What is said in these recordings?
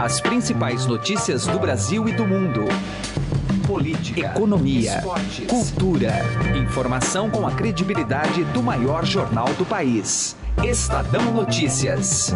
As principais notícias do Brasil e do mundo. Política, economia, esportes, cultura. Informação com a credibilidade do maior jornal do país. Estadão Notícias.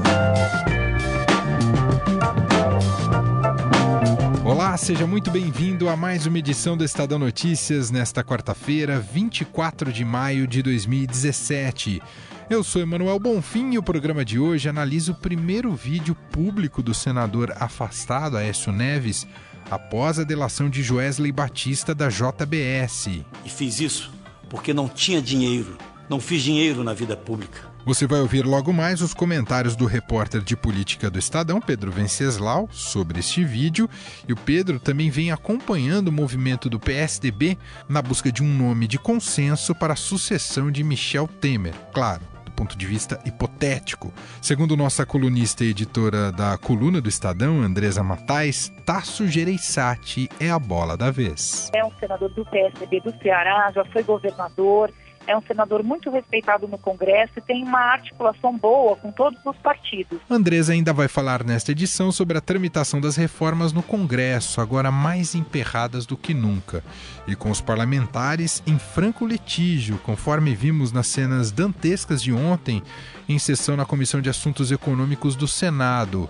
Olá, seja muito bem-vindo a mais uma edição do Estadão Notícias nesta quarta-feira, 24 de maio de 2017. Eu sou Emanuel Bonfim e o programa de hoje analisa o primeiro vídeo público do senador afastado Aécio Neves após a delação de Joesley Batista da JBS. E fiz isso porque não tinha dinheiro, não fiz dinheiro na vida pública. Você vai ouvir logo mais os comentários do repórter de política do Estadão, Pedro Venceslau, sobre este vídeo. E o Pedro também vem acompanhando o movimento do PSDB na busca de um nome de consenso para a sucessão de Michel Temer. Claro, do ponto de vista hipotético. Segundo nossa colunista e editora da coluna do Estadão, Andresa Matais, Tasso Gereissati é a bola da vez. É um senador do PSDB do Ceará, já foi governador é um senador muito respeitado no Congresso e tem uma articulação boa com todos os partidos. Andresa ainda vai falar nesta edição sobre a tramitação das reformas no Congresso, agora mais emperradas do que nunca, e com os parlamentares em franco litígio, conforme vimos nas cenas dantescas de ontem em sessão na Comissão de Assuntos Econômicos do Senado.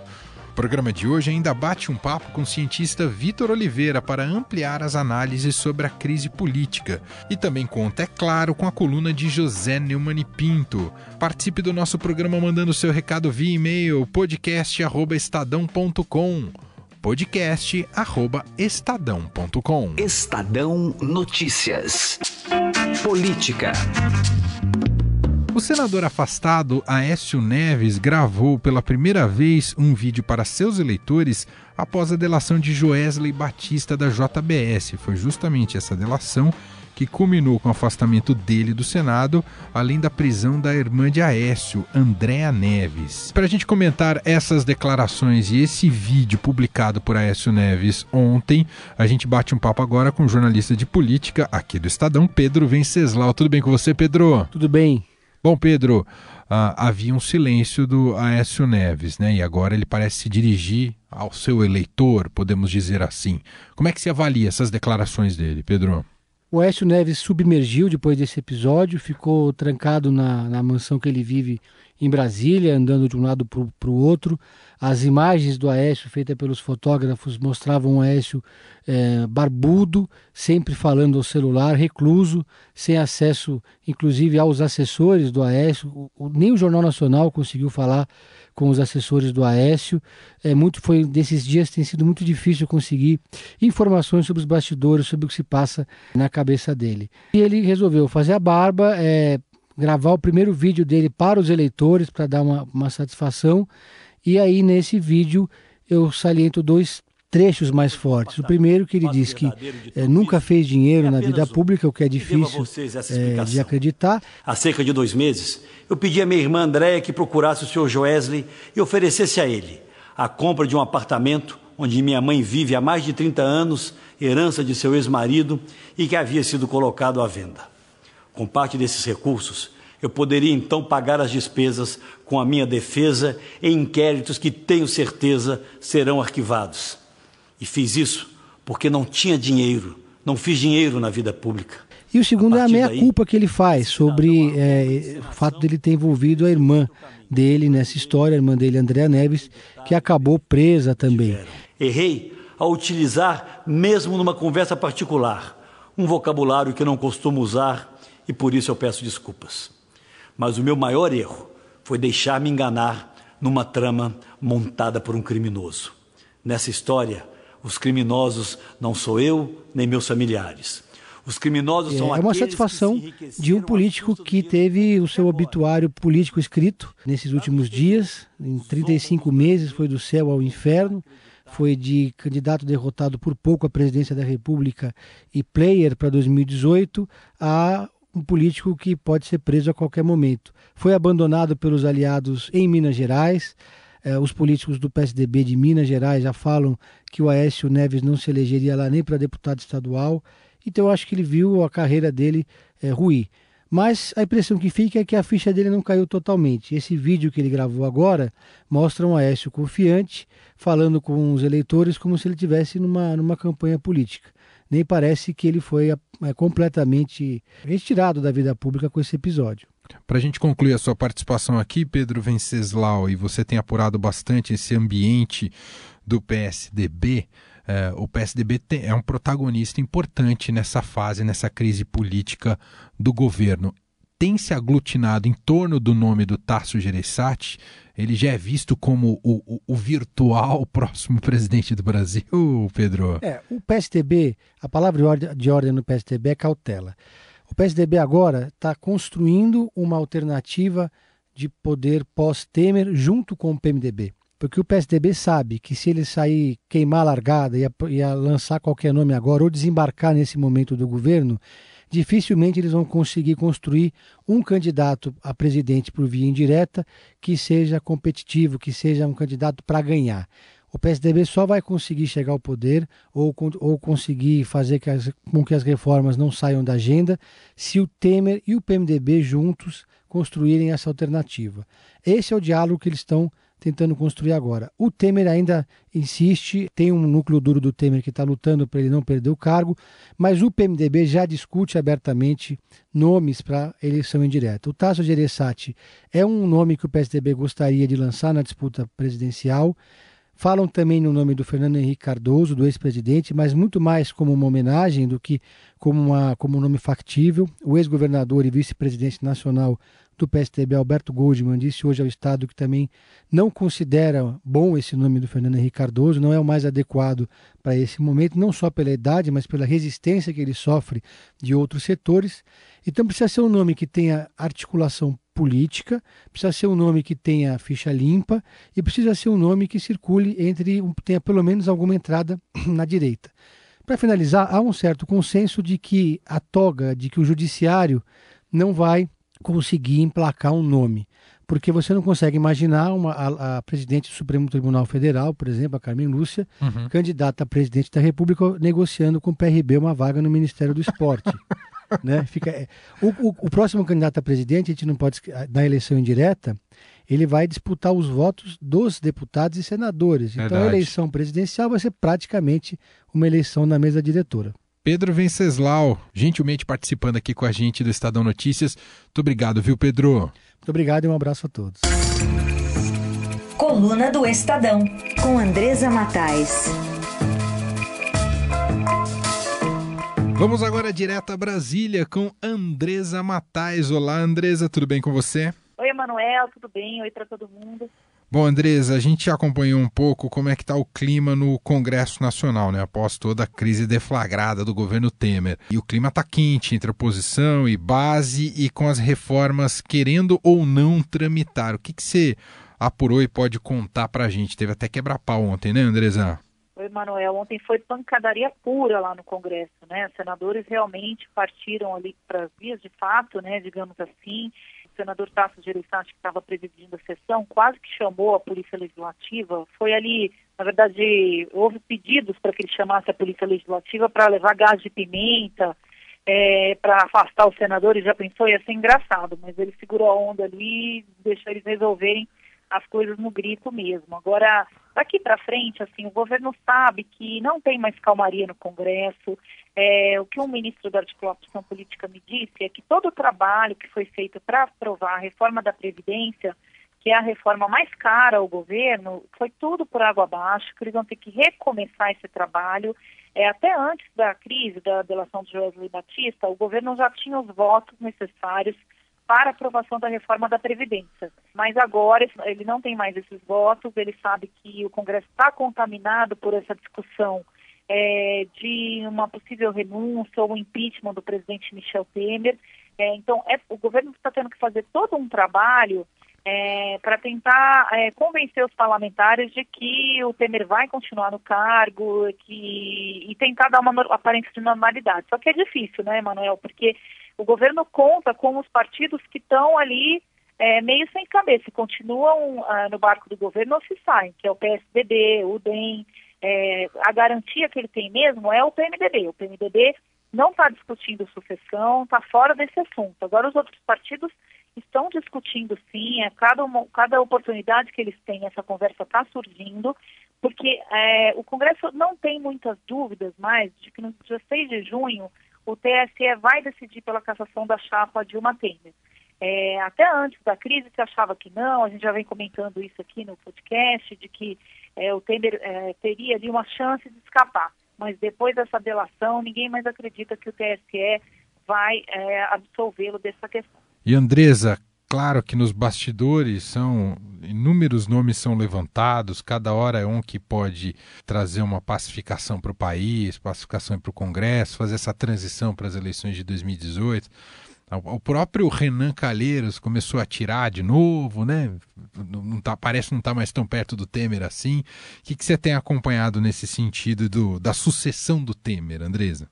O programa de hoje ainda bate um papo com o cientista Vitor Oliveira para ampliar as análises sobre a crise política. E também conta, é claro, com a coluna de José Neumann Pinto. Participe do nosso programa mandando seu recado via e-mail podcast@estadão.com podcast@estadão.com. Estadão Notícias. Política. O senador afastado Aécio Neves gravou pela primeira vez um vídeo para seus eleitores após a delação de Joesley Batista da JBS. Foi justamente essa delação que culminou com o afastamento dele do Senado, além da prisão da irmã de Aécio, Andréa Neves. Para a gente comentar essas declarações e esse vídeo publicado por Aécio Neves ontem, a gente bate um papo agora com o jornalista de política aqui do Estadão, Pedro Venceslau. Tudo bem com você, Pedro? Tudo bem. Bom, Pedro, uh, havia um silêncio do Aécio Neves, né? E agora ele parece se dirigir ao seu eleitor, podemos dizer assim. Como é que se avalia essas declarações dele, Pedro? O Aécio Neves submergiu depois desse episódio, ficou trancado na, na mansão que ele vive em Brasília, andando de um lado para o outro. As imagens do Aécio feitas pelos fotógrafos mostravam o Aécio é, barbudo, sempre falando ao celular, recluso, sem acesso, inclusive, aos assessores do Aécio. Nem o Jornal Nacional conseguiu falar com os assessores do Aécio. É muito foi desses dias tem sido muito difícil conseguir informações sobre os bastidores, sobre o que se passa na cabeça dele. E ele resolveu fazer a barba, é, gravar o primeiro vídeo dele para os eleitores para dar uma, uma satisfação. E aí nesse vídeo eu saliento dois trechos mais fortes. O primeiro que ele diz que é, nunca fez dinheiro na vida pública, o que é difícil é, de acreditar. Há cerca de dois meses, eu pedi à minha irmã Andréia que procurasse o senhor Joesley e oferecesse a ele a compra de um apartamento onde minha mãe vive há mais de 30 anos, herança de seu ex-marido e que havia sido colocado à venda. Com parte desses recursos, eu poderia então pagar as despesas com a minha defesa em inquéritos que tenho certeza serão arquivados. E fiz isso porque não tinha dinheiro, não fiz dinheiro na vida pública. E o segundo a é a meia-culpa que ele faz sobre é, o fato dele ter envolvido a irmã dele nessa história, a irmã dele, Andréa Neves, que acabou presa também. Errei ao utilizar, mesmo numa conversa particular, um vocabulário que não costumo usar e por isso eu peço desculpas. Mas o meu maior erro foi deixar me enganar numa trama montada por um criminoso. Nessa história, os criminosos não sou eu nem meus familiares. Os criminosos é, são É uma satisfação de um político que teve o seu obituário político escrito nesses últimos dias. Em 35 meses foi do céu ao inferno. Foi de candidato derrotado por pouco à presidência da República e player para 2018 a um político que pode ser preso a qualquer momento. Foi abandonado pelos aliados em Minas Gerais. Eh, os políticos do PSDB de Minas Gerais já falam que o Aécio Neves não se elegeria lá nem para deputado estadual. Então eu acho que ele viu a carreira dele eh, ruir. Mas a impressão que fica é que a ficha dele não caiu totalmente. Esse vídeo que ele gravou agora mostra um Aécio confiante, falando com os eleitores como se ele estivesse numa, numa campanha política. Nem parece que ele foi é, completamente retirado da vida pública com esse episódio. Para a gente concluir a sua participação aqui, Pedro Venceslau, e você tem apurado bastante esse ambiente do PSDB, é, o PSDB tem, é um protagonista importante nessa fase, nessa crise política do governo. Tem se aglutinado em torno do nome do Tasso Gereissati. Ele já é visto como o, o, o virtual próximo presidente do Brasil, Pedro? É, o PSDB, a palavra de ordem, de ordem no PSDB é cautela. O PSDB agora está construindo uma alternativa de poder pós-Temer junto com o PMDB. Porque o PSDB sabe que se ele sair queimar a largada e a, lançar qualquer nome agora ou desembarcar nesse momento do governo, dificilmente eles vão conseguir construir um candidato a presidente por via indireta que seja competitivo, que seja um candidato para ganhar. O PSDB só vai conseguir chegar ao poder ou, ou conseguir fazer que as, com que as reformas não saiam da agenda se o Temer e o PMDB juntos construírem essa alternativa. Esse é o diálogo que eles estão tentando construir agora. O Temer ainda insiste, tem um núcleo duro do Temer que está lutando para ele não perder o cargo, mas o PMDB já discute abertamente nomes para eleição indireta. O Tasso Gereissati é um nome que o PSDB gostaria de lançar na disputa presidencial. Falam também no nome do Fernando Henrique Cardoso, do ex-presidente, mas muito mais como uma homenagem do que como, uma, como um nome factível. O ex-governador e vice-presidente nacional do PSDB, Alberto Goldman, disse hoje ao Estado que também não considera bom esse nome do Fernando Henrique Cardoso, não é o mais adequado para esse momento, não só pela idade, mas pela resistência que ele sofre de outros setores. Então precisa ser um nome que tenha articulação política, precisa ser um nome que tenha ficha limpa e precisa ser um nome que circule entre, tenha pelo menos alguma entrada na direita. Para finalizar, há um certo consenso de que a toga, de que o judiciário não vai conseguir emplacar um nome. Porque você não consegue imaginar uma, a, a presidente do Supremo Tribunal Federal, por exemplo, a Carmen Lúcia, uhum. candidata a presidente da República, negociando com o PRB uma vaga no Ministério do Esporte. né? Fica, é, o, o, o, próximo candidato a presidente, a gente não pode, na eleição indireta, ele vai disputar os votos dos deputados e senadores. Verdade. Então a eleição presidencial vai ser praticamente uma eleição na mesa diretora. Pedro Venceslau, gentilmente participando aqui com a gente do Estadão Notícias. Muito obrigado, viu, Pedro? Muito obrigado e um abraço a todos. Coluna do Estadão, com Andresa Matais. Vamos agora direto a Brasília com Andresa Matais. Olá, Andresa, tudo bem com você? Oi, Emanuel, tudo bem? Oi para todo mundo. Bom, Andresa, a gente acompanhou um pouco como é que está o clima no Congresso Nacional, né? Após toda a crise deflagrada do governo Temer. E o clima está quente entre oposição e base e com as reformas querendo ou não tramitar. O que, que você apurou e pode contar para a gente? Teve até quebra-pau ontem, né, Andresa? Oi, Manuel. Ontem foi pancadaria pura lá no Congresso, né? Os senadores realmente partiram ali para as vias de fato, né? Digamos assim senador Tasso Gereissati, que estava presidindo a sessão, quase que chamou a Polícia Legislativa. Foi ali, na verdade, houve pedidos para que ele chamasse a Polícia Legislativa para levar gás de pimenta, é, para afastar os senadores. Já pensou? Ia ser engraçado, mas ele segurou a onda ali e deixou eles resolverem as coisas no grito mesmo. Agora, daqui para frente, assim, o governo sabe que não tem mais calmaria no Congresso. É, o que um ministro da articulação política me disse é que todo o trabalho que foi feito para aprovar a reforma da Previdência, que é a reforma mais cara ao governo, foi tudo por água abaixo, que eles vão ter que recomeçar esse trabalho. É, até antes da crise da delação de Josué Batista, o governo já tinha os votos necessários para aprovação da reforma da Previdência. Mas agora ele não tem mais esses votos, ele sabe que o Congresso está contaminado por essa discussão é, de uma possível renúncia ou impeachment do presidente Michel Temer. É, então, é, o governo está tendo que fazer todo um trabalho é, para tentar é, convencer os parlamentares de que o Temer vai continuar no cargo que, e tentar dar uma aparência de normalidade. Só que é difícil, né, Manuel? Porque o governo conta com os partidos que estão ali é, meio sem cabeça, continuam ah, no barco do governo ou se saem, que é o PSDB, o DEM. É, a garantia que ele tem mesmo é o PMDB. O PMDB não está discutindo sucessão, está fora desse assunto. Agora, os outros partidos estão discutindo sim, a é cada, cada oportunidade que eles têm, essa conversa está surgindo, porque é, o Congresso não tem muitas dúvidas mais de que no dia 6 de junho o TSE vai decidir pela cassação da chapa Dilma Temer. É, até antes da crise se achava que não, a gente já vem comentando isso aqui no podcast, de que é, o Temer é, teria ali uma chance de escapar. Mas depois dessa delação, ninguém mais acredita que o TSE vai é, absolvê-lo dessa questão. E Andresa, claro que nos bastidores são inúmeros nomes são levantados, cada hora é um que pode trazer uma pacificação para o país, pacificação para o Congresso, fazer essa transição para as eleições de 2018. O próprio Renan Calheiros começou a tirar de novo, né? Não tá, parece não estar tá mais tão perto do Temer assim. O que, que você tem acompanhado nesse sentido do, da sucessão do Temer, Andresa?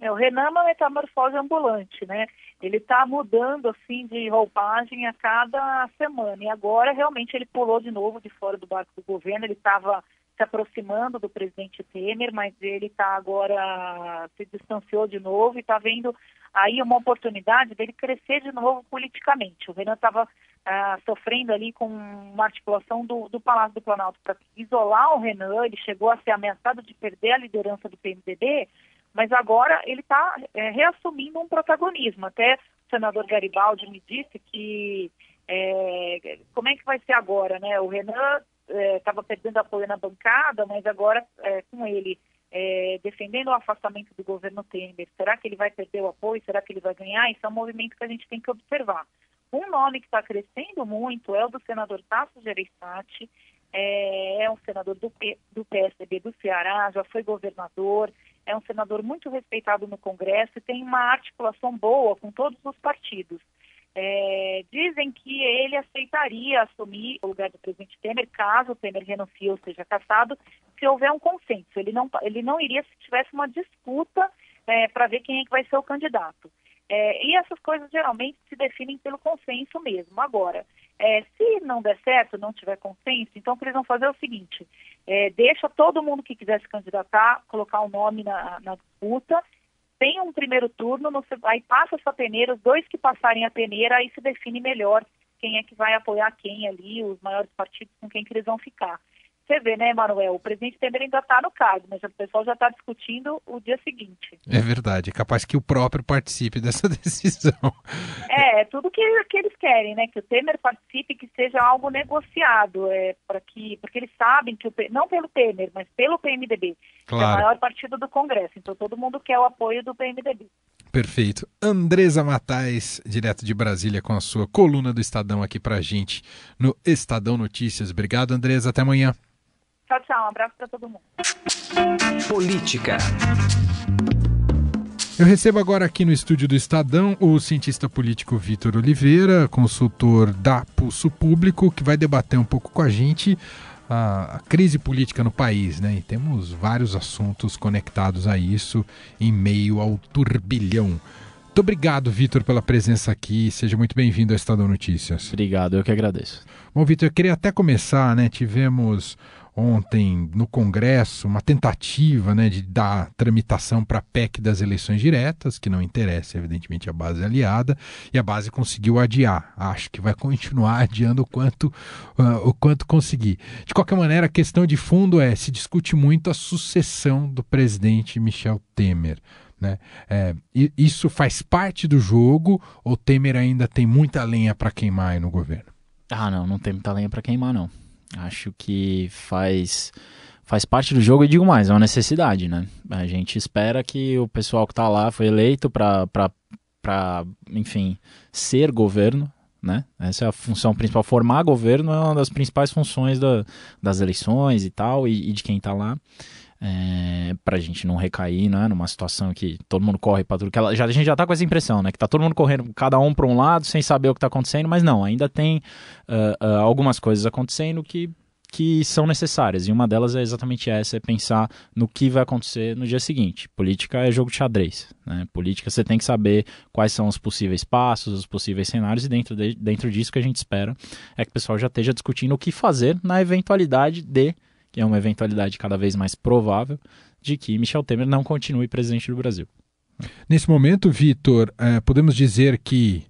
É, o Renan é uma metamorfose ambulante, né? Ele está mudando assim de roupagem a cada semana. E agora realmente ele pulou de novo de fora do barco do governo. Ele estava se aproximando do presidente Temer, mas ele está agora se distanciou de novo e está vendo aí uma oportunidade dele crescer de novo politicamente. O Renan estava ah, sofrendo ali com uma articulação do, do Palácio do Planalto para isolar o Renan. Ele chegou a ser ameaçado de perder a liderança do PMDB mas agora ele está é, reassumindo um protagonismo. Até o senador Garibaldi me disse que é, como é que vai ser agora, né? O Renan estava é, perdendo apoio na bancada, mas agora é, com ele é, defendendo o afastamento do governo Temer, será que ele vai perder o apoio? Será que ele vai ganhar? Isso é um movimento que a gente tem que observar. Um nome que está crescendo muito é o do senador Tasso Gereissati, é, é um senador do, do PSDB do Ceará, já foi governador, é um senador muito respeitado no Congresso e tem uma articulação boa com todos os partidos. É, dizem que ele aceitaria assumir o lugar do presidente Temer caso o Temer renuncie ou seja cassado, se houver um consenso. Ele não, ele não iria se tivesse uma disputa é, para ver quem é que vai ser o candidato. É, e essas coisas geralmente se definem pelo consenso mesmo. Agora, é, se não der certo, não tiver consenso, então o que eles vão fazer é o seguinte: é, deixa todo mundo que quiser se candidatar, colocar o um nome na, na, disputa, tem um primeiro turno, no, aí passa essa peneira, os dois que passarem a peneira, aí se define melhor quem é que vai apoiar quem ali, os maiores partidos com quem que eles vão ficar. Você vê, né, Manuel? O presidente Temer ainda está no caso, mas o pessoal já está discutindo o dia seguinte. É verdade, é capaz que o próprio participe dessa decisão. É, é tudo que, que eles querem, né? Que o Temer participe, que seja algo negociado, é, para que, porque eles sabem que, o, não pelo Temer, mas pelo PMDB, claro. que é o maior partido do Congresso. Então todo mundo quer o apoio do PMDB. Perfeito. Andresa Matais, direto de Brasília, com a sua coluna do Estadão aqui pra gente no Estadão Notícias. Obrigado, Andresa. Até amanhã. Tchau, tchau. Um abraço para todo mundo. Política. Eu recebo agora aqui no estúdio do Estadão o cientista político Vitor Oliveira, consultor da Pulso Público, que vai debater um pouco com a gente a, a, crise política no país, né? E temos vários assuntos conectados a isso em meio ao turbilhão. Muito obrigado, Vitor, pela presença aqui. Seja muito bem-vindo ao Estadão Notícias. Obrigado, eu que agradeço. Bom, Vitor, eu queria até começar, né? Tivemos ontem no Congresso uma tentativa né, de dar tramitação para a PEC das eleições diretas, que não interessa, evidentemente, a base aliada, e a base conseguiu adiar. Acho que vai continuar adiando o quanto, uh, o quanto conseguir. De qualquer maneira, a questão de fundo é: se discute muito a sucessão do presidente Michel Temer. Né? É, isso faz parte do jogo ou Temer ainda tem muita lenha para queimar no governo? Ah, não, não tem muita lenha para queimar, não. Acho que faz faz parte do jogo e digo mais, é uma necessidade, né? A gente espera que o pessoal que está lá foi eleito para enfim, ser governo, né? Essa é a função principal. Formar governo é uma das principais funções da, das eleições e tal, e, e de quem está lá é, a gente não recair né, numa situação que todo mundo corre para tudo que ela, já, a gente já está com essa impressão, né, que está todo mundo correndo cada um para um lado sem saber o que está acontecendo, mas não, ainda tem uh, uh, algumas coisas acontecendo que que são necessárias, e uma delas é exatamente essa, é pensar no que vai acontecer no dia seguinte. Política é jogo de xadrez, né? Política você tem que saber quais são os possíveis passos, os possíveis cenários, e dentro, de, dentro disso que a gente espera é que o pessoal já esteja discutindo o que fazer na eventualidade de que é uma eventualidade cada vez mais provável, de que Michel Temer não continue presidente do Brasil. Nesse momento, Vitor, eh, podemos dizer que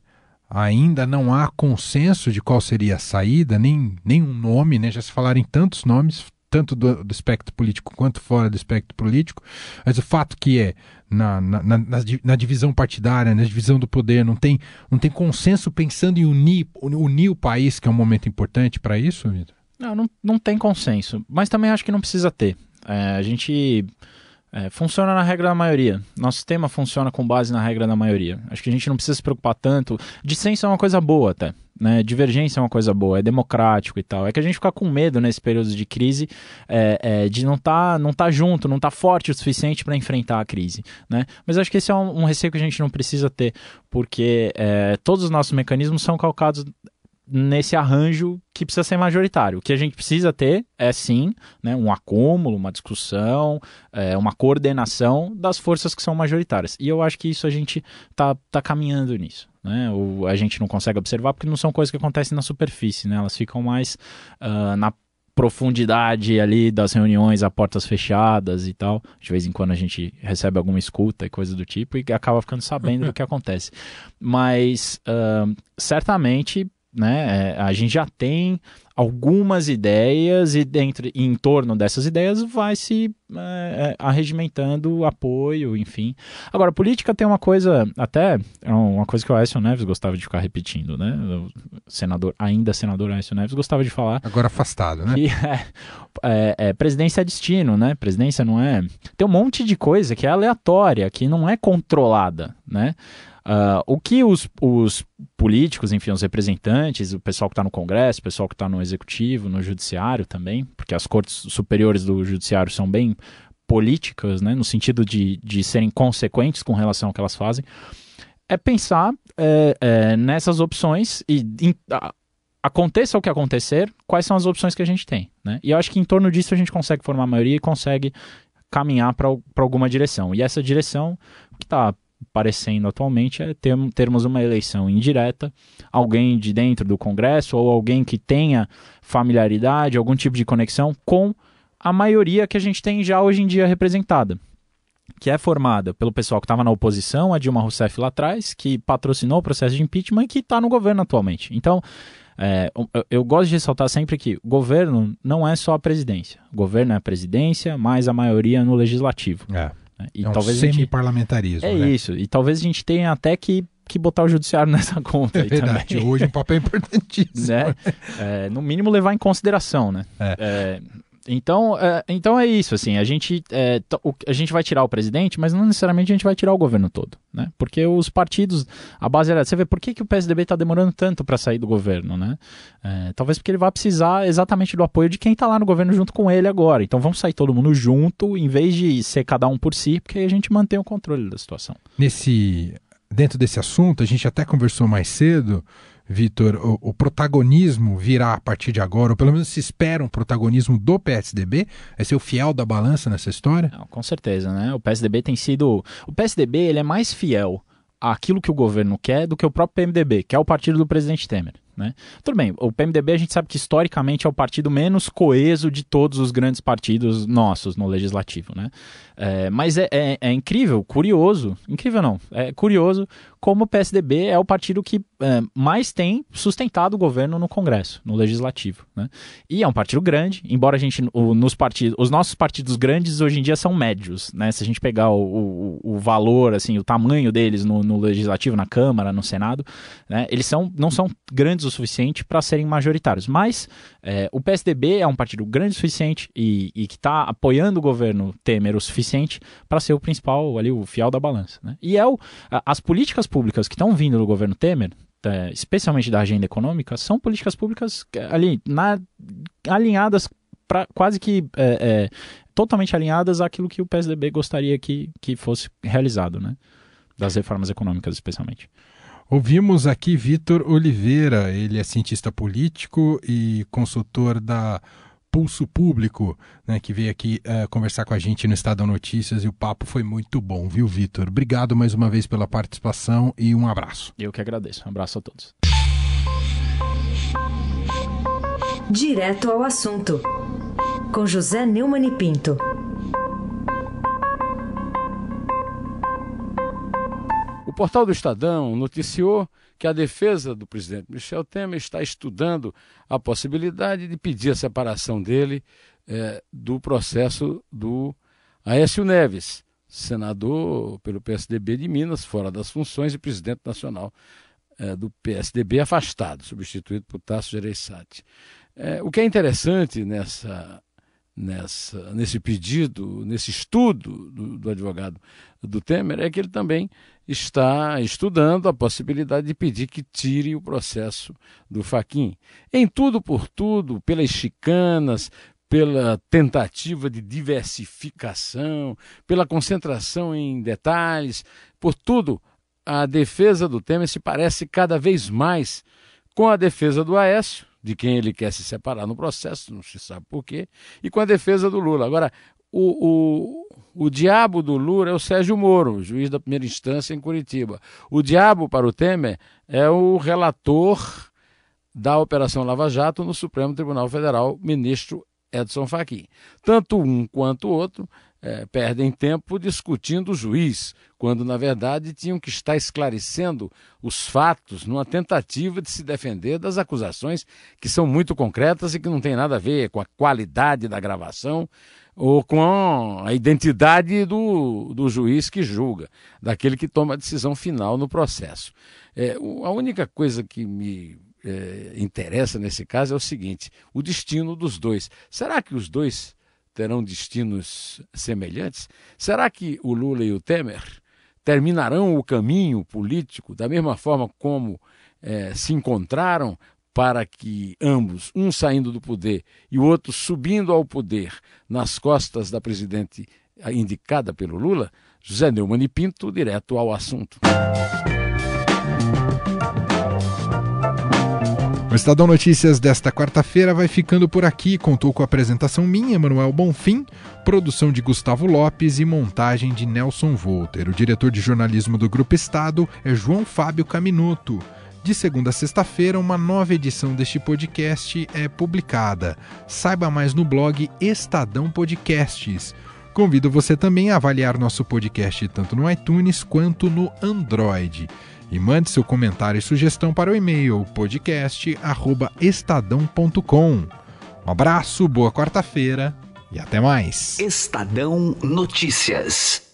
ainda não há consenso de qual seria a saída, nem, nem um nome, né? já se falaram em tantos nomes, tanto do, do, espectro político quanto fora do espectro político, mas o fato que é na, na, na, na, divisão partidária, na divisão do poder, não tem, não tem consenso pensando em unir, unir o país, que é um momento importante para isso, Vitor? Não, não, não tem consenso, mas também acho que não precisa ter. É, a gente é, funciona na regra da maioria. Nosso sistema funciona com base na regra da maioria. Acho que a gente não precisa se preocupar tanto. Dissenso é uma coisa boa até. Né? Divergência é uma coisa boa, é democrático e tal. É que a gente fica com medo nesse período de crise é, é, de não estar tá, não tá junto, não estar tá forte o suficiente para enfrentar a crise. Né? Mas acho que esse é um, um, receio que a gente não precisa ter, porque é, todos os nossos mecanismos são calcados nesse arranjo que precisa ser majoritário. O que a gente precisa ter é sim né, um acúmulo, uma discussão, é, uma coordenação das forças que são majoritárias. E eu acho que isso a gente está tá caminhando nisso. Né? O, a gente não consegue observar porque não são coisas que acontecem na superfície, né? elas ficam mais uh, na profundidade ali das reuniões a portas fechadas e tal. De vez em quando a gente recebe alguma escuta e coisa do tipo e acaba ficando sabendo do que acontece. Mas uh, certamente né? É, a gente já tem algumas ideias e dentro, em torno dessas ideias vai se é, é, arregimentando apoio, enfim. Agora, política tem uma coisa, até é uma coisa que o Aécio Neves gostava de ficar repetindo, né? O senador, ainda senador Aécio Neves gostava de falar. Agora afastado, né? Que é, é, é, presidência é destino, né? Presidência não é. Tem um monte de coisa que é aleatória, que não é controlada, né? Uh, o que os, os políticos, enfim, os representantes, o pessoal que está no Congresso, o pessoal que está no Executivo, no Judiciário também, porque as cortes superiores do Judiciário são bem políticas, né, no sentido de, de serem consequentes com relação ao que elas fazem, é pensar é, é, nessas opções e em, a, aconteça o que acontecer, quais são as opções que a gente tem. Né? E eu acho que em torno disso a gente consegue formar a maioria e consegue caminhar para alguma direção. E essa direção que está parecendo atualmente é ter, termos uma eleição indireta, alguém de dentro do Congresso ou alguém que tenha familiaridade, algum tipo de conexão com a maioria que a gente tem já hoje em dia representada, que é formada pelo pessoal que estava na oposição, a Dilma Rousseff lá atrás, que patrocinou o processo de impeachment e que está no governo atualmente. Então, é, eu, eu, gosto de ressaltar sempre que o governo não é só a presidência. O governo é a presidência, mais a maioria no legislativo. É. Né? E é um talvez semi-parlamentarismo. É né? isso. E talvez a gente tenha até que, que botar o judiciário nessa conta. É verdade. Também. Hoje um papel importantíssimo. né? É, no mínimo levar em consideração, né? É. é então, é, então é isso, assim, a gente, é, a gente vai tirar o presidente, mas não necessariamente a gente vai tirar o governo todo, né? Porque os partidos, a base era, você vê por que, que o PSDB está demorando tanto para sair do governo, né? É, talvez porque ele vai precisar exatamente do apoio de quem está lá no governo junto com ele agora. Então vamos sair todo mundo junto, em vez de ser cada um por si, porque aí a gente mantém o controle da situação. Nesse, dentro desse assunto, a gente até conversou mais cedo Vitor, o, o, protagonismo virá a partir de agora, ou pelo menos se espera um protagonismo do PSDB? É ser o fiel da balança nessa história? Não, com certeza, né? O PSDB tem sido. O PSDB ele é mais fiel àquilo que o governo quer do que o próprio PMDB, que é o partido do presidente Temer. Né? Tudo bem, o PMDB a gente sabe que historicamente é o partido menos coeso de todos os grandes partidos nossos no legislativo. Né? É, mas é, é, é, incrível, curioso, incrível não, é curioso como o PSDB é o partido que é, mais tem sustentado o governo no Congresso, no Legislativo. Né? E é um partido grande, embora a gente, o, nos partidos, os nossos partidos grandes hoje em dia são médios. Né? Se a gente pegar o, o, o valor, assim, o tamanho deles no, no, Legislativo, na Câmara, no Senado, né? eles são, não são grandes o suficiente para serem majoritários. Mas é, o PSDB é um partido grande o suficiente e, e que está apoiando o governo Temer o suficiente para ser o principal ali, o fiel da balança. Né? E é o, as políticas públicas que estão vindo do governo Temer, é, especialmente da agenda econômica, são políticas públicas ali na, alinhadas para quase que é, é, totalmente alinhadas àquilo que o PSDB gostaria que, que fosse realizado, né? Das reformas econômicas, especialmente. Ouvimos aqui Vitor Oliveira, ele é cientista político e consultor da Pulso Público, né, que veio aqui uh, conversar com a gente no Estadão Notícias e o papo foi muito bom, viu, Vitor? Obrigado mais uma vez pela participação e um abraço. Eu que agradeço. Um abraço a todos. Direto ao assunto, com José Neumann e Pinto. Portal do Estadão noticiou que a defesa do presidente Michel Temer está estudando a possibilidade de pedir a separação dele é, do processo do Aécio Neves, senador pelo PSDB de Minas, fora das funções, e presidente nacional é, do PSDB afastado, substituído por Tasso Gereissati. É, o que é interessante nessa nessa, nesse pedido, nesse estudo do, do, advogado do Temer, é que ele também está estudando a possibilidade de pedir que tire o processo do Faquin. Em tudo por tudo, pelas chicanas, pela tentativa de diversificação, pela concentração em detalhes, por tudo, a defesa do Temer se parece cada vez mais com a defesa do Aécio, de quem ele quer se separar no processo, não se sabe por quê, e com a defesa do Lula. Agora, o, o, o diabo do Lula é o Sérgio Moro, juiz da primeira instância em Curitiba. O diabo para o Temer é o relator da Operação Lava Jato no Supremo Tribunal Federal, ministro Edson Fachin. Tanto um quanto o outro é, perdem tempo discutindo o juiz, quando na verdade tinham que estar esclarecendo os fatos numa tentativa de se defender das acusações que são muito concretas e que não têm nada a ver com a qualidade da gravação ou com a identidade do, do juiz que julga, daquele que toma a decisão final no processo. É, a única coisa que me é, interessa nesse caso é o seguinte: o destino dos dois. Será que os dois terão destinos semelhantes? Será que o Lula e o Temer terminarão o caminho político da mesma forma como é, se encontraram para que ambos, um saindo do poder e o outro subindo ao poder nas costas da presidente indicada pelo Lula? José Neumann e Pinto, direto ao assunto. O Estadão Notícias desta quarta-feira vai ficando por aqui. Contou com a apresentação minha, Manuel Bonfim, produção de Gustavo Lopes e montagem de Nelson Volter. O diretor de jornalismo do Grupo Estado é João Fábio Caminuto. De segunda a sexta-feira, uma nova edição deste podcast é publicada. Saiba mais no blog Estadão Podcasts. Convido você também a avaliar nosso podcast tanto no iTunes quanto no Android e mande seu comentário e sugestão para o e-mail podcast@estadão.com. Um abraço, boa quarta-feira e até mais. Estadão Notícias.